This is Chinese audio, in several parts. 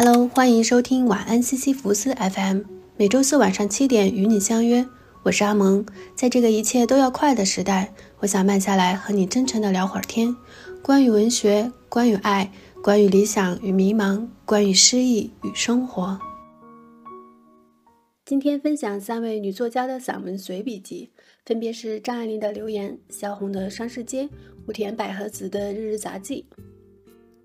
Hello，欢迎收听晚安西西弗斯 FM，每周四晚上七点与你相约，我是阿蒙。在这个一切都要快的时代，我想慢下来和你真诚的聊会儿天，关于文学，关于爱，关于理想与迷茫，关于诗意与生活。今天分享三位女作家的散文随笔集，分别是张爱玲的《留言》、萧红的《双世街》、武田百合子的《日日杂记》。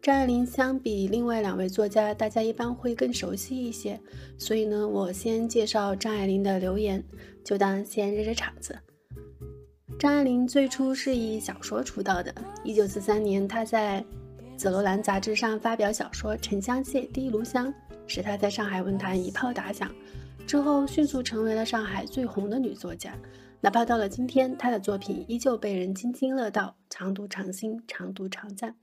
张爱玲相比另外两位作家，大家一般会更熟悉一些，所以呢，我先介绍张爱玲的《留言》，就当先热热场子。张爱玲最初是以小说出道的，一九四三年，她在《紫罗兰》杂志上发表小说《沉香屑第一炉香》，使她在上海文坛一炮打响。之后迅速成为了上海最红的女作家，哪怕到了今天，她的作品依旧被人津津乐道，常读常新，常读常赞。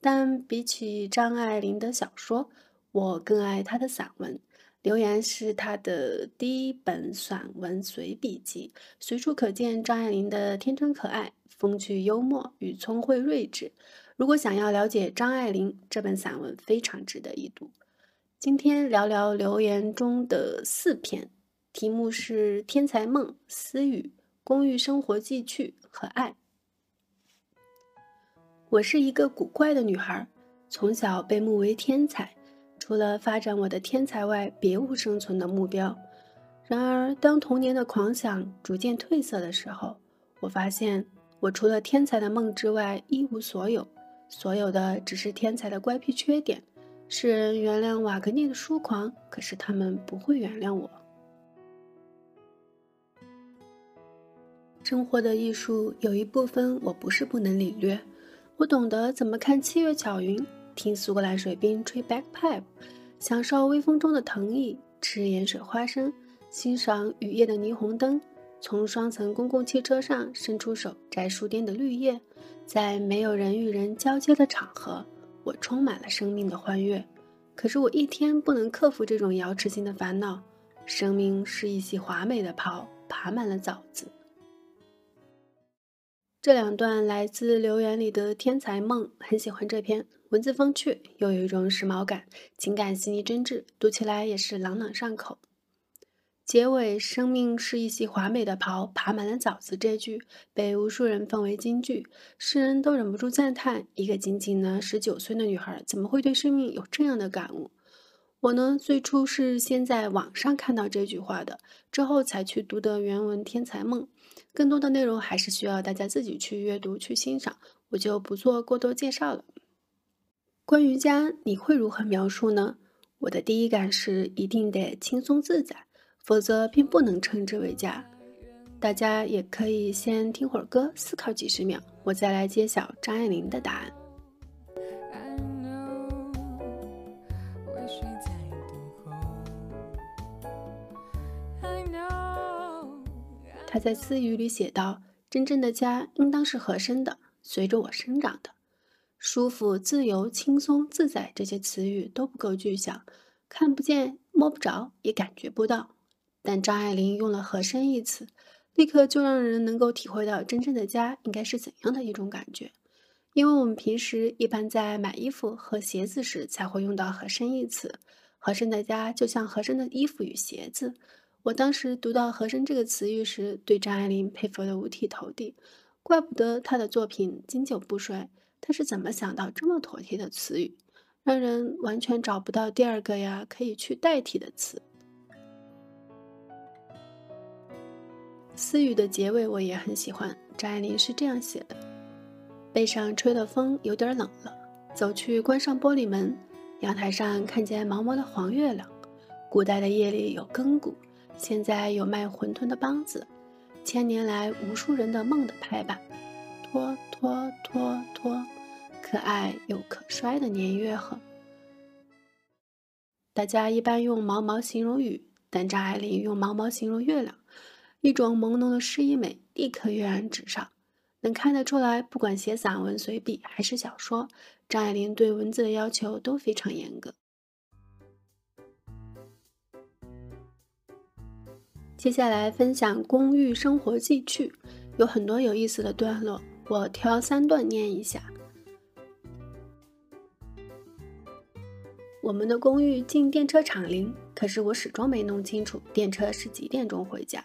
但比起张爱玲的小说，我更爱她的散文。《留言》是她的第一本散文随笔集，随处可见张爱玲的天真可爱、风趣幽默与聪慧睿智。如果想要了解张爱玲，这本散文非常值得一读。今天聊聊《留言》中的四篇，题目是《天才梦》《私语》《公寓生活记趣》和《爱》。我是一个古怪的女孩，从小被目为天才，除了发展我的天才外，别无生存的目标。然而，当童年的狂想逐渐褪色的时候，我发现我除了天才的梦之外一无所有，所有的只是天才的乖僻缺点。世人原谅瓦格涅的疏狂，可是他们不会原谅我。生活的艺术有一部分我不是不能领略。我懂得怎么看七月巧云，听苏格兰水兵吹 bagpipe，享受微风中的藤椅，吃盐水花生，欣赏雨夜的霓虹灯，从双层公共汽车上伸出手摘书店的绿叶，在没有人与人交接的场合，我充满了生命的欢悦。可是我一天不能克服这种瑶池性的烦恼。生命是一袭华美的袍，爬满了枣子。这两段来自留言里的天才梦，很喜欢这篇文字风趣，又有一种时髦感，情感细腻真挚，读起来也是朗朗上口。结尾“生命是一袭华美的袍，爬满了枣子”这句被无数人奉为金句，世人都忍不住赞叹：一个仅仅呢十九岁的女孩，怎么会对生命有这样的感悟？我呢，最初是先在网上看到这句话的，之后才去读的原文《天才梦》。更多的内容还是需要大家自己去阅读、去欣赏，我就不做过多介绍了。关于家，你会如何描述呢？我的第一感是一定得轻松自在，否则并不能称之为家。大家也可以先听会儿歌，思考几十秒，我再来揭晓张爱玲的答案。他在私语里写道：“真正的家应当是合身的，随着我生长的。舒服、自由、轻松、自在这些词语都不够具象，看不见、摸不着，也感觉不到。但张爱玲用了‘合身’一词，立刻就让人能够体会到真正的家应该是怎样的一种感觉。因为我们平时一般在买衣服和鞋子时才会用到‘合身’一词，合身的家就像合身的衣服与鞋子。”我当时读到“和声”这个词语时，对张爱玲佩服得五体投地。怪不得她的作品经久不衰。她是怎么想到这么妥帖的词语，让人完全找不到第二个呀可以去代替的词？私语的结尾我也很喜欢，张爱玲是这样写的：“背上吹的风有点冷了，走去关上玻璃门，阳台上看见毛毛的黄月亮。古代的夜里有亘古。”现在有卖馄饨的梆子，千年来无数人的梦的拍板，拖拖拖拖，可爱又可摔的年月河。大家一般用毛毛形容雨，但张爱玲用毛毛形容月亮，一种朦胧的诗意美立刻跃然纸上。能看得出来，不管写散文随笔还是小说，张爱玲对文字的要求都非常严格。接下来分享公寓生活记趣，有很多有意思的段落，我挑三段念一下。我们的公寓进电车厂铃，可是我始终没弄清楚电车是几点钟回家。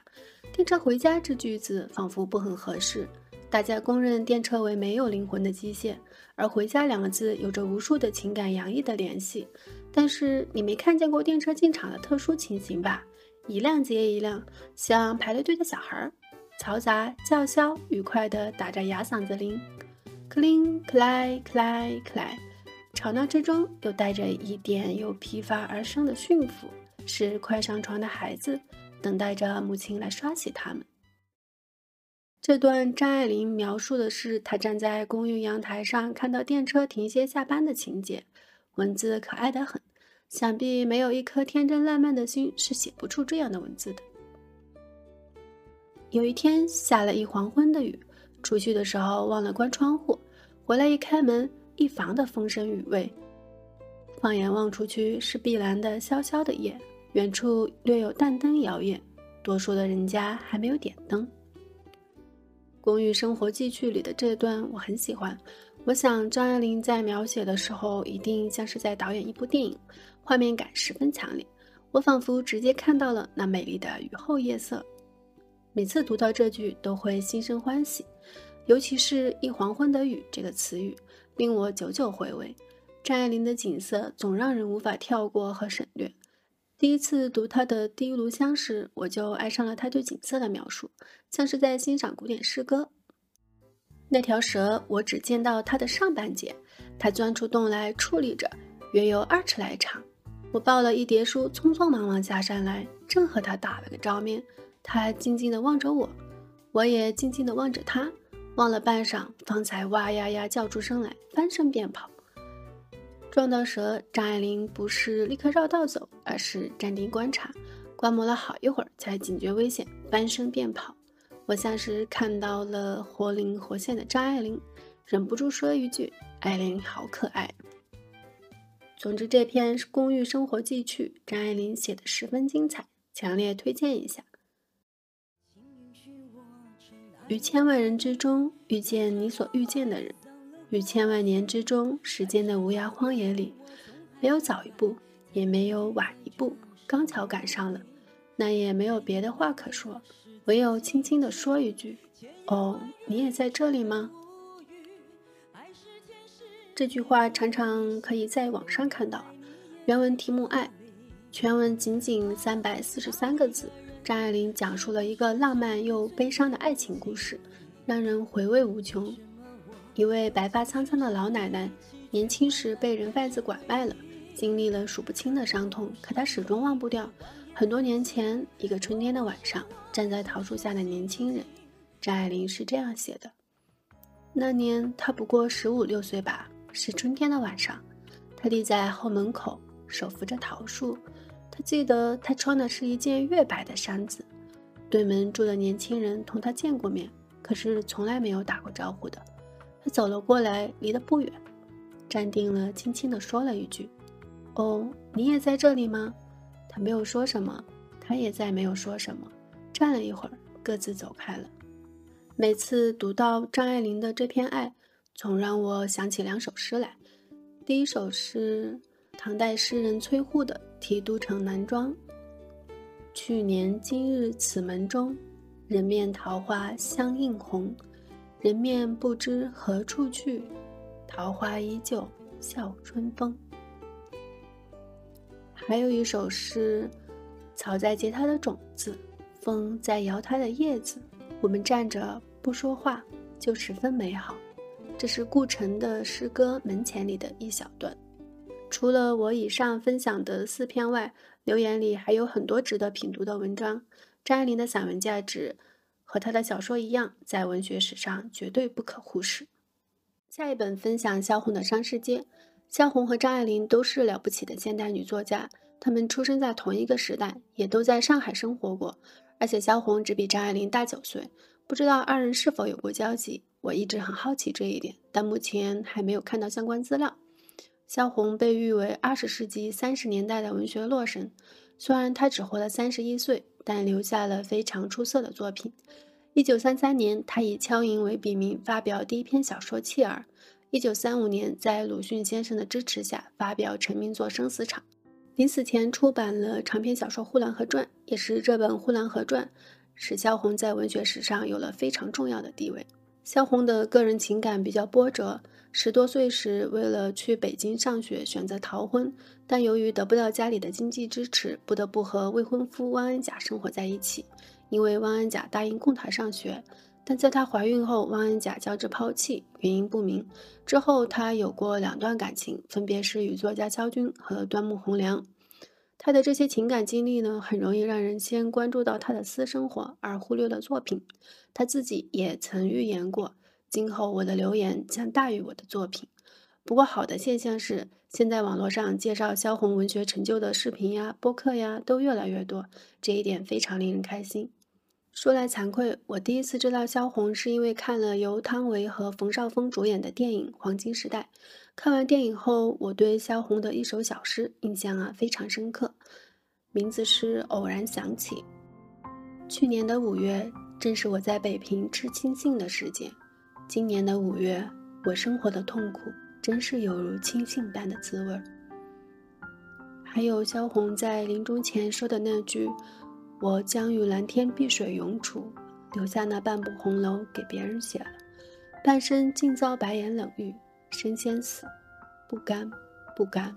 电车回家这句子仿佛不很合适。大家公认电车为没有灵魂的机械，而回家两个字有着无数的情感洋溢的联系。但是你没看见过电车进场的特殊情形吧？一辆接一辆，像排了队的小孩儿，嘈杂、叫嚣、愉快地打着哑嗓子铃，克铃克莱克莱克莱，吵闹之中又带着一点由疲乏而生的驯服，是快上床的孩子。等待着母亲来刷洗他们。这段张爱玲描述的是她站在公寓阳台上看到电车停歇下班的情节，文字可爱的很，想必没有一颗天真烂漫的心是写不出这样的文字的。有一天下了一黄昏的雨，出去的时候忘了关窗户，回来一开门，一房的风声雨味。放眼望出去，是碧蓝的潇潇的夜。远处略有淡灯摇曳，多数的人家还没有点灯。公寓生活记趣里的这段我很喜欢，我想张爱玲在描写的时候一定像是在导演一部电影，画面感十分强烈。我仿佛直接看到了那美丽的雨后夜色，每次读到这句都会心生欢喜，尤其是一黄昏的雨这个词语，令我久久回味。张爱玲的景色总让人无法跳过和省略。第一次读她的《第一炉香》时，我就爱上了她对景色的描述，像是在欣赏古典诗歌。那条蛇，我只见到它的上半截，它钻出洞来矗立着，约有二尺来长。我抱了一叠书，匆匆忙忙下山来，正和它打了个照面。它静静地望着我，我也静静地望着它，望了半晌，方才哇呀呀叫出声来，翻身便跑。撞到蛇，张爱玲不是立刻绕道走，而是站定观察，观摩了好一会儿，才警觉危险，翻身便跑。我像是看到了活灵活现的张爱玲，忍不住说一句：“爱玲好可爱。”总之，这篇公寓生活记趣，张爱玲写的十分精彩，强烈推荐一下。于千万人之中遇见你所遇见的人。于千万年之中，时间的无涯荒野里，没有早一步，也没有晚一步，刚巧赶上了，那也没有别的话可说，唯有轻轻地说一句：“哦，你也在这里吗？”这句话常常可以在网上看到，原文题目爱，全文仅仅三百四十三个字。张爱玲讲述了一个浪漫又悲伤的爱情故事，让人回味无穷。一位白发苍苍的老奶奶，年轻时被人贩子拐卖了，经历了数不清的伤痛，可她始终忘不掉很多年前一个春天的晚上，站在桃树下的年轻人。张爱玲是这样写的：那年她不过十五六岁吧，是春天的晚上，他立在后门口，手扶着桃树。她记得她穿的是一件月白的衫子。对门住的年轻人同她见过面，可是从来没有打过招呼的。他走了过来，离得不远，站定了，轻轻地说了一句：“哦，你也在这里吗？”他没有说什么，他也再没有说什么。站了一会儿，各自走开了。每次读到张爱玲的这篇爱，总让我想起两首诗来。第一首是唐代诗人崔护的《题都城南庄》：“去年今日此门中，人面桃花相映红。”人面不知何处去，桃花依旧笑春风。还有一首诗：草在结它的种子，风在摇它的叶子，我们站着不说话，就十分美好。这是顾城的诗歌《门前》里的一小段。除了我以上分享的四篇外，留言里还有很多值得品读的文章。张爱玲的散文价值。和她的小说一样，在文学史上绝对不可忽视。下一本分享萧红的《伤世界》。萧红和张爱玲都是了不起的现代女作家，她们出生在同一个时代，也都在上海生活过。而且萧红只比张爱玲大九岁，不知道二人是否有过交集。我一直很好奇这一点，但目前还没有看到相关资料。萧红被誉为二十世纪三十年代的文学洛神，虽然她只活了三十一岁，但留下了非常出色的作品。一九三三年，她以敲银为笔名发表第一篇小说《弃儿》。一九三五年，在鲁迅先生的支持下，发表成名作《生死场》。临死前出版了长篇小说《呼兰河传》，也是这本《呼兰河传》使萧红在文学史上有了非常重要的地位。萧红的个人情感比较波折，十多岁时为了去北京上学，选择逃婚，但由于得不到家里的经济支持，不得不和未婚夫汪恩甲生活在一起。因为汪恩甲答应供她上学。但在她怀孕后，汪恩甲将之抛弃，原因不明。之后，她有过两段感情，分别是与作家萧军和端木蕻良。她的这些情感经历呢，很容易让人先关注到她的私生活，而忽略了作品。她自己也曾预言过，今后我的留言将大于我的作品。不过，好的现象是，现在网络上介绍萧红文学成就的视频呀、播客呀，都越来越多，这一点非常令人开心。说来惭愧，我第一次知道萧红是因为看了由汤唯和冯绍峰主演的电影《黄金时代》。看完电影后，我对萧红的一首小诗印象啊非常深刻，名字是《偶然想起》。去年的五月，正是我在北平吃青杏的时节。今年的五月，我生活的痛苦真是有如青杏般的滋味。还有萧红在临终前说的那句。我将与蓝天碧水永处，留下那半部红楼给别人写了。半生尽遭白眼冷遇，身先死，不甘，不甘。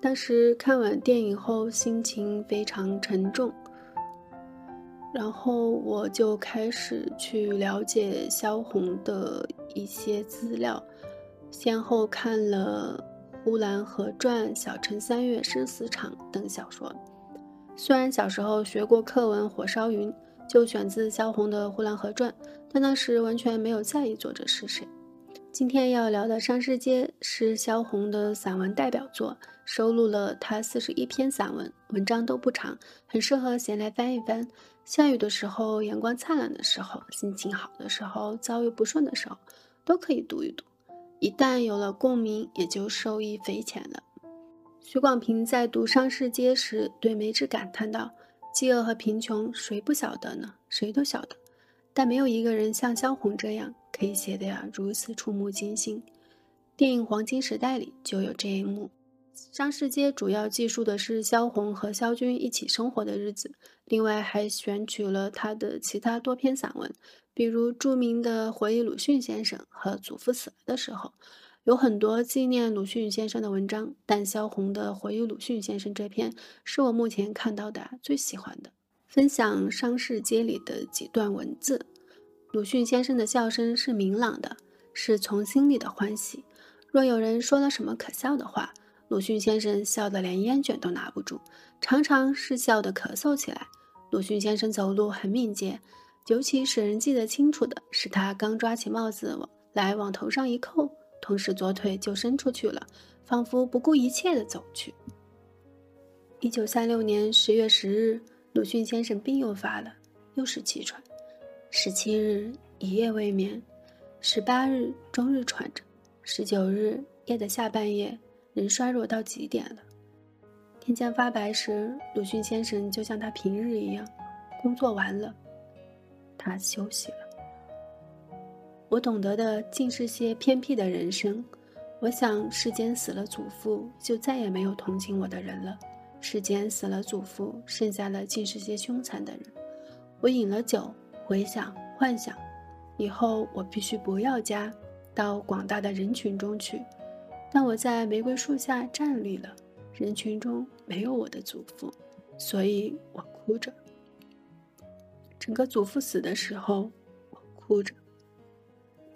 当时看完电影后，心情非常沉重，然后我就开始去了解萧红的一些资料，先后看了《呼兰河传》《小城三月生死场》等小说。虽然小时候学过课文《火烧云》，就选自萧红的《呼兰河传》，但那时完全没有在意作者是谁。今天要聊的《伤逝街》是萧红的散文代表作，收录了她四十一篇散文，文章都不长，很适合闲来翻一翻。下雨的时候，阳光灿烂的时候，心情好的时候，遭遇不顺的时候，都可以读一读。一旦有了共鸣，也就受益匪浅了。徐广平在读《伤逝街》时，对梅枝感叹道：“饥饿和贫穷，谁不晓得呢？谁都晓得，但没有一个人像萧红这样，可以写得呀如此触目惊心。”电影《黄金时代》里就有这一幕。《伤逝街》主要记述的是萧红和萧军一起生活的日子，另外还选取了他的其他多篇散文，比如著名的《回忆鲁迅先生》和《祖父死了的时候》。有很多纪念鲁迅先生的文章，但萧红的回忆鲁迅先生这篇是我目前看到的最喜欢的。分享《伤逝街》里的几段文字：鲁迅先生的笑声是明朗的，是从心里的欢喜。若有人说了什么可笑的话，鲁迅先生笑得连烟卷都拿不住，常常是笑得咳嗽起来。鲁迅先生走路很敏捷，尤其使人记得清楚的是，他刚抓起帽子来往头上一扣。同时，左腿就伸出去了，仿佛不顾一切地走去。一九三六年十月十日，鲁迅先生病又发了，又是气喘。十七日一夜未眠，十八日终日喘着，十九日夜的下半夜，人衰弱到极点了。天将发白时，鲁迅先生就像他平日一样，工作完了，他休息了。我懂得的尽是些偏僻的人生。我想，世间死了祖父，就再也没有同情我的人了；世间死了祖父，剩下的尽是些凶残的人。我饮了酒，回想、幻想，以后我必须不要家，到广大的人群中去。但我在玫瑰树下站立了，人群中没有我的祖父，所以我哭着。整个祖父死的时候，我哭着。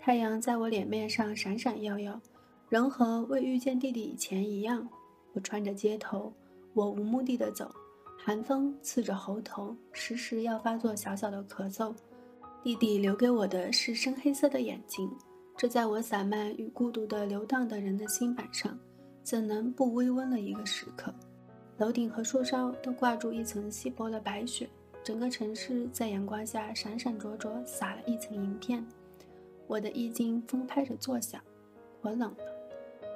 太阳在我脸面上闪闪耀耀，仍和未遇见弟弟以前一样。我穿着街头，我无目的的走，寒风刺着喉头，时时要发作小小的咳嗽。弟弟留给我的是深黑色的眼睛，这在我散漫与孤独的流荡的人的心板上，怎能不微温了一个时刻？楼顶和树梢都挂住一层稀薄的白雪，整个城市在阳光下闪闪灼灼，撒了一层银片。我的衣襟风拍着作响，我冷了，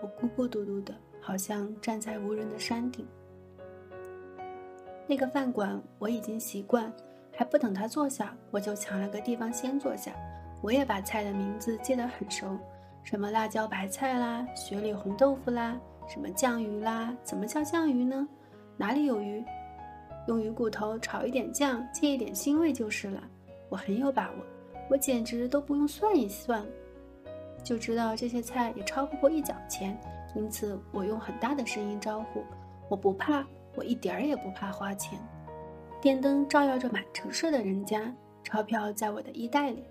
我孤孤独独的，好像站在无人的山顶。那个饭馆我已经习惯，还不等他坐下，我就抢了个地方先坐下。我也把菜的名字记得很熟，什么辣椒白菜啦，雪里红豆腐啦，什么酱鱼啦，怎么叫酱鱼呢？哪里有鱼？用鱼骨头炒一点酱，借一点腥味就是了。我很有把握，我简直都不用算一算，就知道这些菜也超不过一角钱。因此，我用很大的声音招呼：“我不怕，我一点儿也不怕花钱。”电灯照耀着满城市的人家，钞票在我的衣袋里。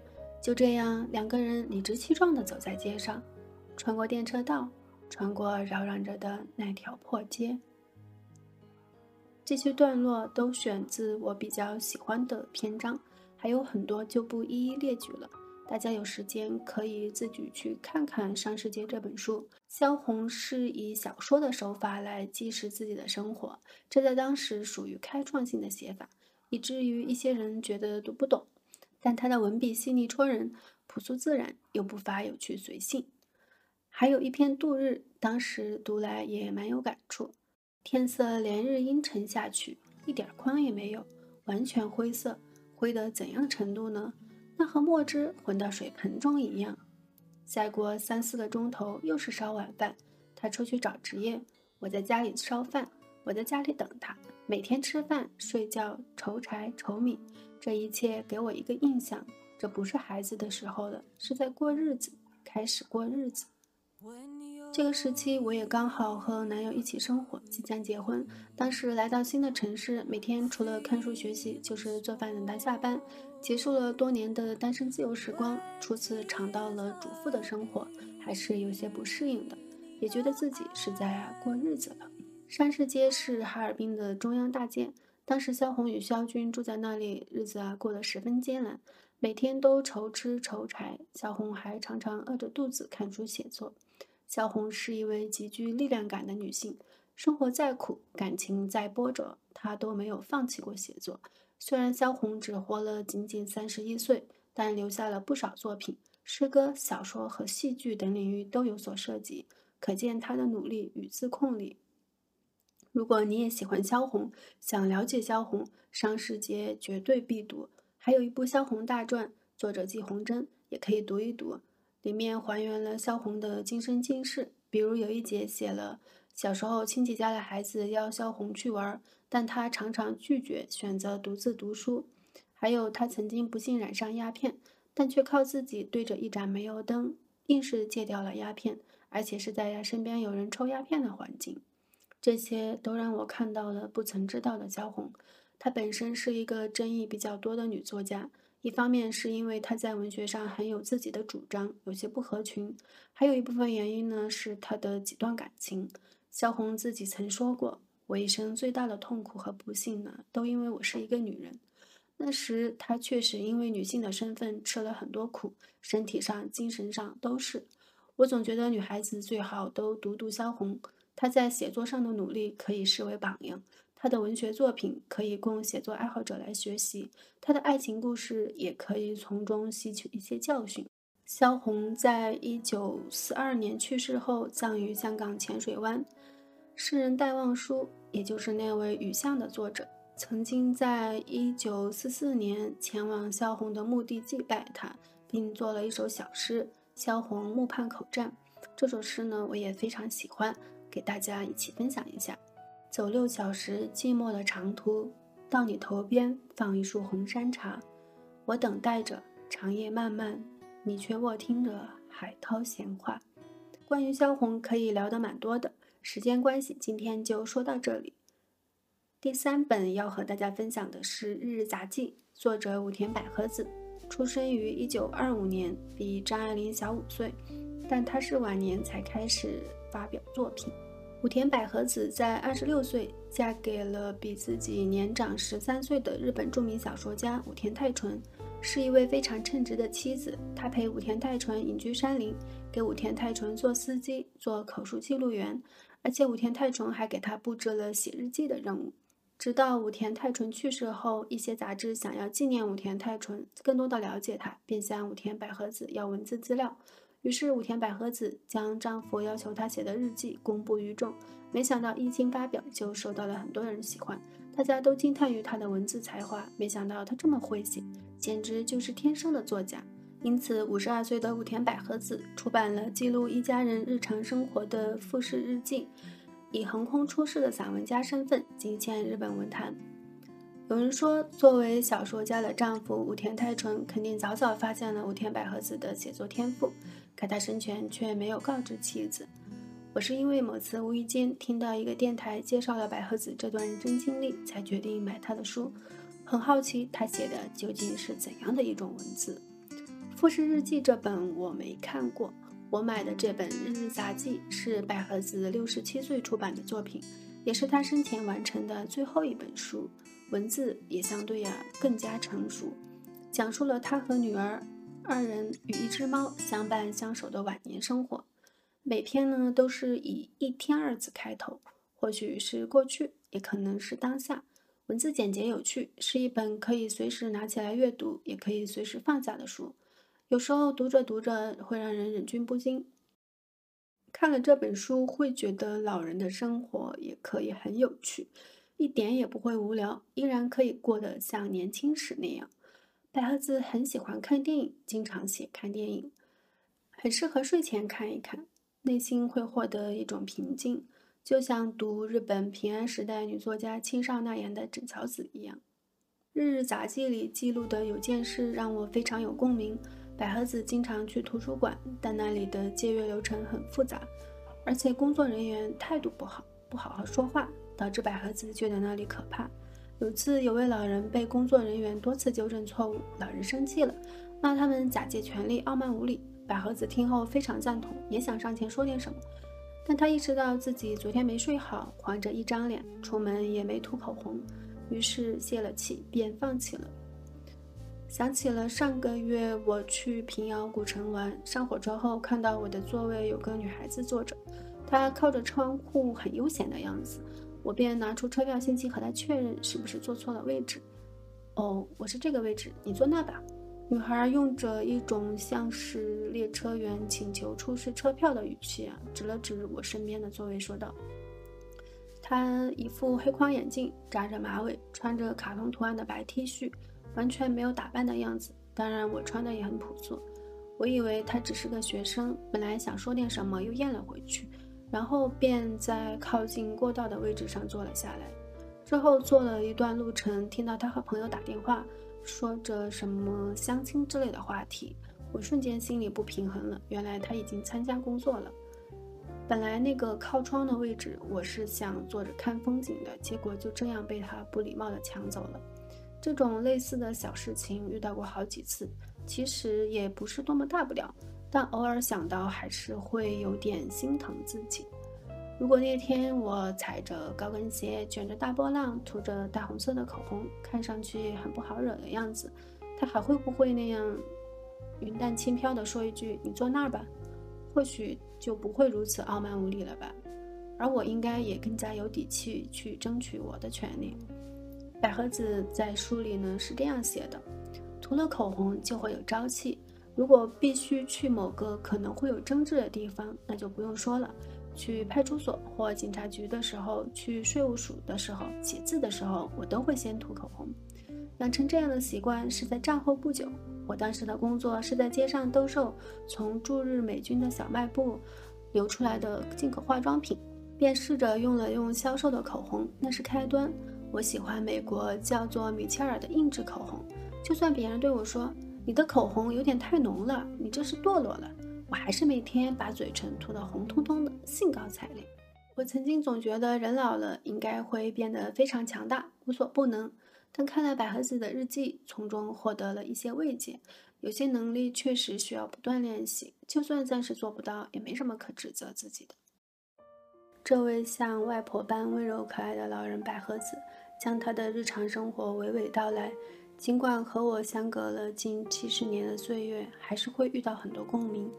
就这样，两个人理直气壮地走在街上，穿过电车道，穿过扰攘着的那条破街。这些段落都选自我比较喜欢的篇章，还有很多就不一一列举了。大家有时间可以自己去看看《上世界》这本书。萧红是以小说的手法来记实自己的生活，这在当时属于开创性的写法，以至于一些人觉得读不懂。但他的文笔细腻戳人，朴素自然，又不乏有趣随性。还有一篇《度日》，当时读来也蛮有感触。天色连日阴沉下去，一点光也没有，完全灰色，灰得怎样程度呢？那和墨汁混到水盆中一样。再过三四个钟头，又是烧晚饭。他出去找职业，我在家里烧饭，我在家里等他。每天吃饭、睡觉、筹柴、筹米，这一切给我一个印象：这不是孩子的时候了，是在过日子，开始过日子。这个时期，我也刚好和男友一起生活，即将结婚。当时来到新的城市，每天除了看书学习，就是做饭等他下班。结束了多年的单身自由时光，初次尝到了主妇的生活，还是有些不适应的，也觉得自己是在过日子了。山市街是哈尔滨的中央大街，当时萧红与萧军住在那里，日子啊过得十分艰难，每天都愁吃愁柴。萧红还常常饿着肚子看书写作。萧红是一位极具力量感的女性，生活再苦，感情再波折，她都没有放弃过写作。虽然萧红只活了仅仅三十一岁，但留下了不少作品，诗歌、小说和戏剧等领域都有所涉及，可见她的努力与自控力。如果你也喜欢萧红，想了解萧红，上世节绝对必读。还有一部《萧红大传》，作者季红珍，也可以读一读。里面还原了萧红的今生今世，比如有一节写了小时候亲戚家的孩子邀萧红去玩，但她常常拒绝，选择独自读书。还有她曾经不幸染上鸦片，但却靠自己对着一盏煤油灯，硬是戒掉了鸦片，而且是在身边有人抽鸦片的环境。这些都让我看到了不曾知道的萧红。她本身是一个争议比较多的女作家。一方面是因为他在文学上很有自己的主张，有些不合群；还有一部分原因呢，是他的几段感情。萧红自己曾说过：“我一生最大的痛苦和不幸呢，都因为我是一个女人。”那时她确实因为女性的身份吃了很多苦，身体上、精神上都是。我总觉得女孩子最好都读读萧红，她在写作上的努力可以视为榜样。他的文学作品可以供写作爱好者来学习，他的爱情故事也可以从中吸取一些教训。萧红在一九四二年去世后，葬于香港浅水湾。诗人戴望舒，也就是那位《雨巷》的作者，曾经在一九四四年前往萧红的墓地祭拜他，并作了一首小诗《萧红墓畔口站》。这首诗呢，我也非常喜欢，给大家一起分享一下。走六小时寂寞的长途，到你头边放一束红山茶，我等待着长夜漫漫，你却卧听着海涛闲话。关于萧红可以聊得蛮多的，时间关系今天就说到这里。第三本要和大家分享的是《日日杂记》，作者武田百合子，出生于一九二五年，比张爱玲小五岁，但她是晚年才开始发表作品。武田百合子在二十六岁嫁给了比自己年长十三岁的日本著名小说家武田泰纯，是一位非常称职的妻子。她陪武田泰纯隐居山林，给武田泰纯做司机、做口述记录员，而且武田泰纯还给她布置了写日记的任务。直到武田泰纯去世后，一些杂志想要纪念武田泰纯，更多的了解他，便向武田百合子要文字资料。于是，武田百合子将丈夫要求她写的日记公布于众，没想到一经发表就受到了很多人喜欢，大家都惊叹于她的文字才华。没想到她这么会写，简直就是天生的作家。因此，五十二岁的武田百合子出版了记录一家人日常生活的《富士日记》，以横空出世的散文家身份惊现日本文坛。有人说，作为小说家的丈夫武田太纯肯定早早发现了武田百合子的写作天赋，可他生前却没有告知妻子。我是因为某次无意间听到一个电台介绍了百合子这段人生经历，才决定买她的书。很好奇她写的究竟是怎样的一种文字。《富士日记》这本我没看过，我买的这本《日日杂记》是百合子六十七岁出版的作品，也是她生前完成的最后一本书。文字也相对呀更加成熟，讲述了他和女儿二人与一只猫相伴相守的晚年生活。每篇呢都是以一天二字开头，或许是过去，也可能是当下。文字简洁有趣，是一本可以随时拿起来阅读，也可以随时放下的书。有时候读着读着会让人忍俊不禁。看了这本书，会觉得老人的生活也可以很有趣。一点也不会无聊，依然可以过得像年轻时那样。百合子很喜欢看电影，经常写看电影，很适合睡前看一看，内心会获得一种平静，就像读日本平安时代女作家青少纳言的《枕草子》一样。《日日杂记》里记录的有件事让我非常有共鸣。百合子经常去图书馆，但那里的借阅流程很复杂，而且工作人员态度不好，不好好说话。导致百合子觉得那里可怕。有次，有位老人被工作人员多次纠正错误，老人生气了，骂他们假借权力傲慢无礼。百合子听后非常赞同，也想上前说点什么，但他意识到自己昨天没睡好，黄着一张脸，出门也没涂口红，于是泄了气，便放弃了。想起了上个月我去平遥古城玩，上火车后看到我的座位有个女孩子坐着，她靠着窗户，很悠闲的样子。我便拿出车票信息和他确认是不是坐错了位置。哦，我是这个位置，你坐那吧。女孩用着一种像是列车员请求出示车票的语气啊，指了指我身边的座位，说道：“她一副黑框眼镜，扎着马尾，穿着卡通图案的白 T 恤，完全没有打扮的样子。当然，我穿的也很朴素。我以为她只是个学生，本来想说点什么，又咽了回去。”然后便在靠近过道的位置上坐了下来。之后坐了一段路程，听到他和朋友打电话，说着什么相亲之类的话题，我瞬间心里不平衡了。原来他已经参加工作了。本来那个靠窗的位置，我是想坐着看风景的，结果就这样被他不礼貌地抢走了。这种类似的小事情遇到过好几次，其实也不是多么大不了。但偶尔想到，还是会有点心疼自己。如果那天我踩着高跟鞋，卷着大波浪，涂着大红色的口红，看上去很不好惹的样子，他还会不会那样云淡轻飘地说一句“你坐那儿吧”？或许就不会如此傲慢无礼了吧。而我应该也更加有底气去争取我的权利。百合子在书里呢是这样写的：涂了口红就会有朝气。如果必须去某个可能会有争执的地方，那就不用说了。去派出所或警察局的时候，去税务署的时候，写字的时候，我都会先涂口红。养成这样的习惯是在战后不久。我当时的工作是在街上兜售从驻日美军的小卖部流出来的进口化妆品，便试着用了用销售的口红，那是开端。我喜欢美国叫做米切尔的硬质口红，就算别人对我说。你的口红有点太浓了，你这是堕落了。我还是每天把嘴唇涂得红彤彤的，兴高采烈。我曾经总觉得人老了应该会变得非常强大，无所不能。但看了百合子的日记，从中获得了一些慰藉。有些能力确实需要不断练习，就算暂时做不到，也没什么可指责自己的。这位像外婆般温柔可爱的老人百合子，将她的日常生活娓娓道来。尽管和我相隔了近七十年的岁月，还是会遇到很多共鸣。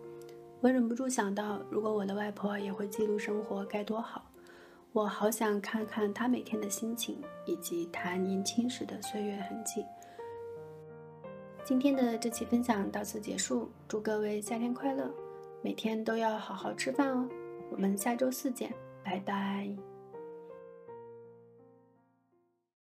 我忍不住想到，如果我的外婆也会记录生活，该多好！我好想看看她每天的心情，以及她年轻时的岁月痕迹。今天的这期分享到此结束，祝各位夏天快乐，每天都要好好吃饭哦！我们下周四见，拜拜。